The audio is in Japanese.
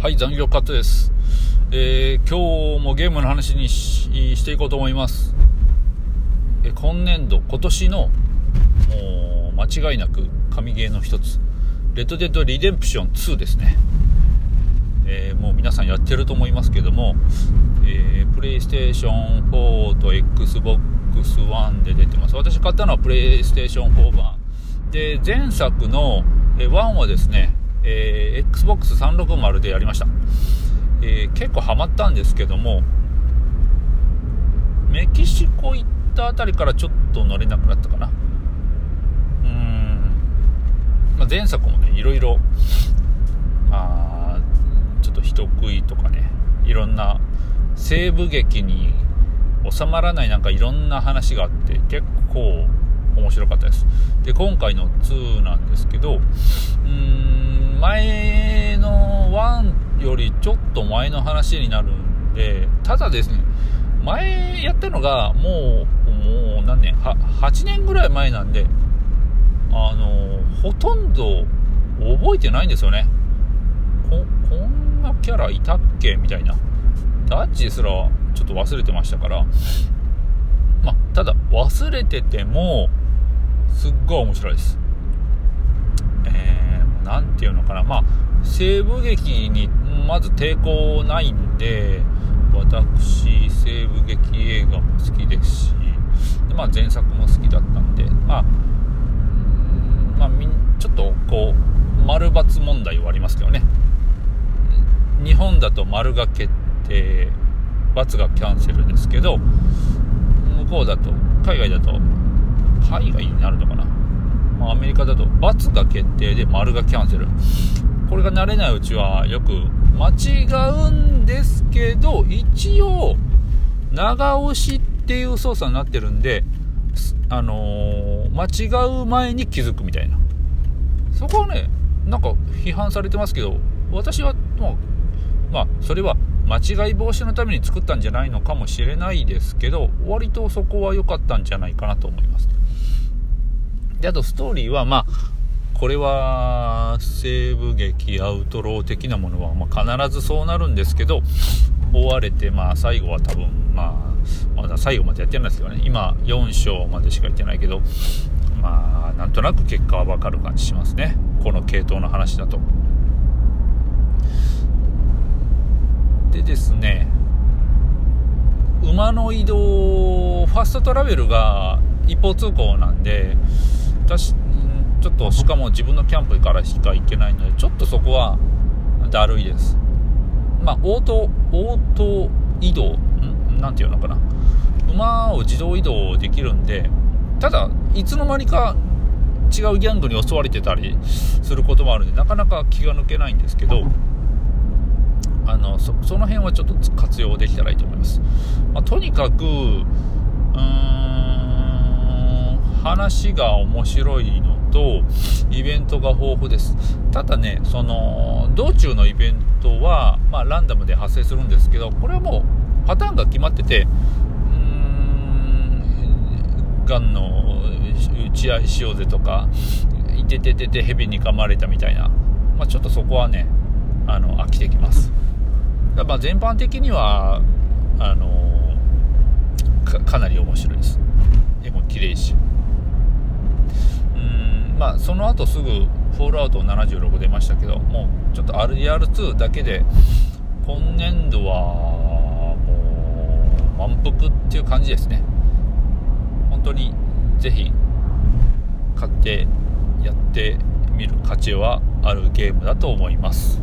はい、残業カットです。えー、今日もゲームの話にしていこうと思います。え今年度、今年の、もう、間違いなく神ゲーの一つ、レッドデッドリデンプション2ですね。えー、もう皆さんやってると思いますけども、えー、プレイステーション4と Xbox One で出てます。私買ったのはプレイステーション4版。で、前作の、え1はですね、えー、Xbox360 でやりました、えー、結構ハマったんですけどもメキシコ行ったあたりからちょっと乗れなくなったかな。うん、まあ、前作もねいろいろまあちょっと人食いとかねいろんな西部劇に収まらないなんかいろんな話があって結構面白かったです。で今回の2なんですけどうーん前の1よりちょっと前の話になるんでただですね前やったのがもうもう何年は8年ぐらい前なんであのほとんど覚えてないんですよね。ここんなキャラいたっけ？みたいな。ダッチすらちょっと忘れてましたから。まあ、ただ忘れててもすっごい面白いです。えー、ていうのかな、まあ、西部劇にまず抵抗ないんで、私、西部劇映画も好きですし、でまあ、前作も好きだったんで、まあ、まあ、ちょっとこう、丸×問題はありますけどね。日本だと丸が決定、×がキャンセルですけど、向だと、海外だと海外になるのかな、まあ、アメリカだと×が決定で丸がキャンセル。これが慣れないうちはよく間違うんですけど一応長押しっていう操作になってるんであのー、間違う前に気づくみたいな。そこはねなんか批判されてますけど私はもうまあそれは間違い防止のために作ったんじゃないのかもしれないですけど割とそこは良かったんじゃないかなと思います。で、あとストーリーは、まあ、これは西部劇アウトロー的なものは、まあ、必ずそうなるんですけど追われて、まあ、最後は多分、まあ、まだ最後までやってないですけどね。今4章までしか言ってないけどまあなんとなく結果は分かる感じしますね。この系統の話だと。でですね。馬の移動ファストトラベルが一方通行なんで私ちょっとしかも自分のキャンプからしか行けないのでちょっとそこはだるいです。まあオートオート移動何て言うのかな。馬を自動移動できるんでただいつの間にか違うギャングに襲われてたりすることもあるんでなかなか気が抜けないんですけどあのその辺はちょっと活用できたらいいと思います、まあ、とにかくうーん話が面白いのとイベントが豊富です。ただねその道中のイベントは、まあ、ランダムで発生するんですけどこれはもうパターンが決まっててうーんがんの打ち合いしようぜとかいてててて蛇に噛まれたみたいな、まあ、ちょっとそこはねあの飽きてきます。まあ全般的にはあのかなり面白いです。絵も綺麗し。うんまあ、その後すぐフォールアウト76出ましたけどもうちょっと RDR2 だけで今年度はもう満腹っていう感じですね。本当にぜひ買ってやってみる価値はあるゲームだと思います。